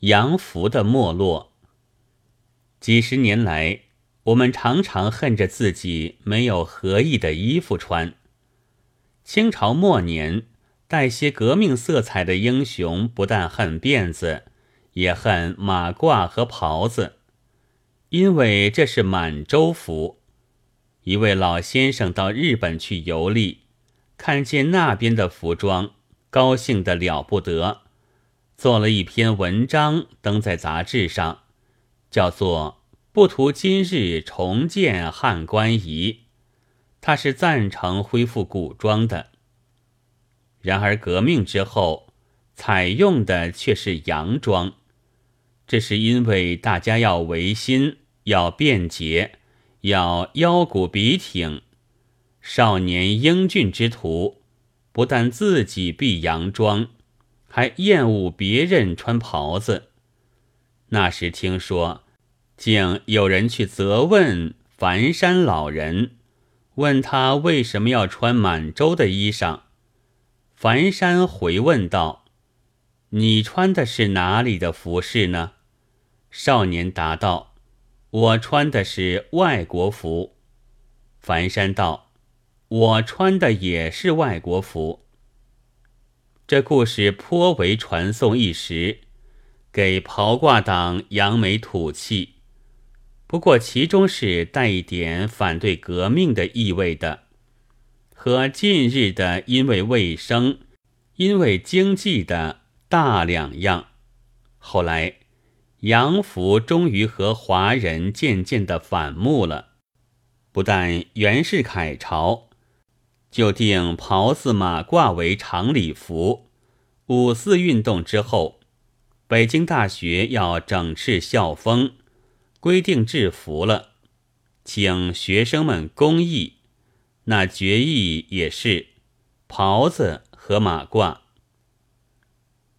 洋服的没落。几十年来，我们常常恨着自己没有合意的衣服穿。清朝末年，带些革命色彩的英雄不但恨辫子，也恨马褂和袍子，因为这是满洲服。一位老先生到日本去游历，看见那边的服装，高兴得了不得，做了一篇文章登在杂志上，叫做《不图今日重建汉官仪》，他是赞成恢复古装的。然而革命之后，采用的却是洋装，这是因为大家要维新，要便捷。要腰骨笔挺，少年英俊之徒，不但自己必洋装，还厌恶别人穿袍子。那时听说，竟有人去责问樊山老人，问他为什么要穿满洲的衣裳。樊山回问道：“你穿的是哪里的服饰呢？”少年答道。我穿的是外国服，樊山道：“我穿的也是外国服。”这故事颇为传颂一时，给袍褂党扬眉吐气。不过其中是带一点反对革命的意味的，和近日的因为卫生、因为经济的大两样。后来。洋服终于和华人渐渐的反目了。不但袁世凯朝就定袍子马褂为常礼服，五四运动之后，北京大学要整治校风，规定制服了，请学生们公议，那决议也是袍子和马褂。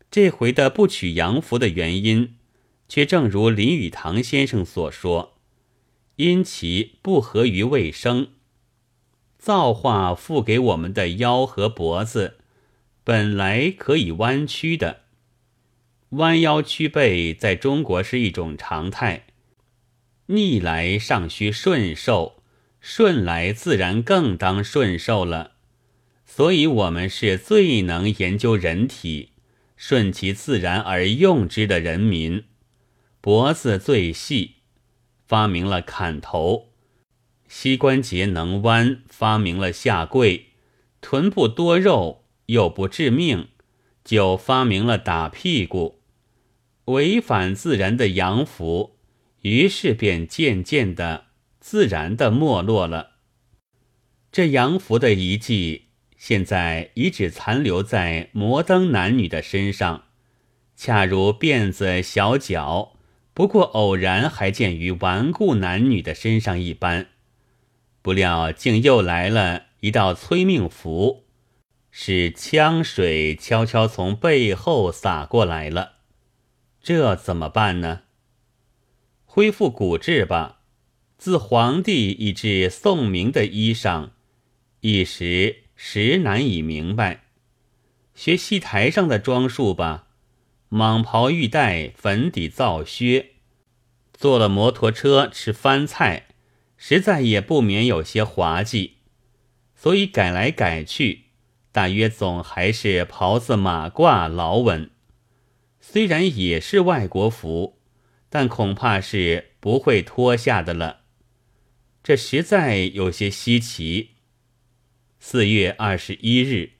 这回的不取洋服的原因。却正如林语堂先生所说，因其不合于卫生。造化赋给我们的腰和脖子，本来可以弯曲的，弯腰屈背在中国是一种常态。逆来尚需顺受，顺来自然更当顺受了。所以，我们是最能研究人体，顺其自然而用之的人民。脖子最细，发明了砍头；膝关节能弯，发明了下跪；臀部多肉又不致命，就发明了打屁股。违反自然的洋服，于是便渐渐的、自然的没落了。这洋服的遗迹，现在已只残留在摩登男女的身上，恰如辫子、小脚。不过偶然还见于顽固男女的身上一般，不料竟又来了一道催命符，是枪水悄悄从背后洒过来了。这怎么办呢？恢复古制吧。自皇帝以至宋明的衣裳，一时实难以明白。学戏台上的装束吧。蟒袍玉带，粉底皂靴，坐了摩托车吃番菜，实在也不免有些滑稽，所以改来改去，大约总还是袍子马褂老稳。虽然也是外国服，但恐怕是不会脱下的了。这实在有些稀奇。四月二十一日。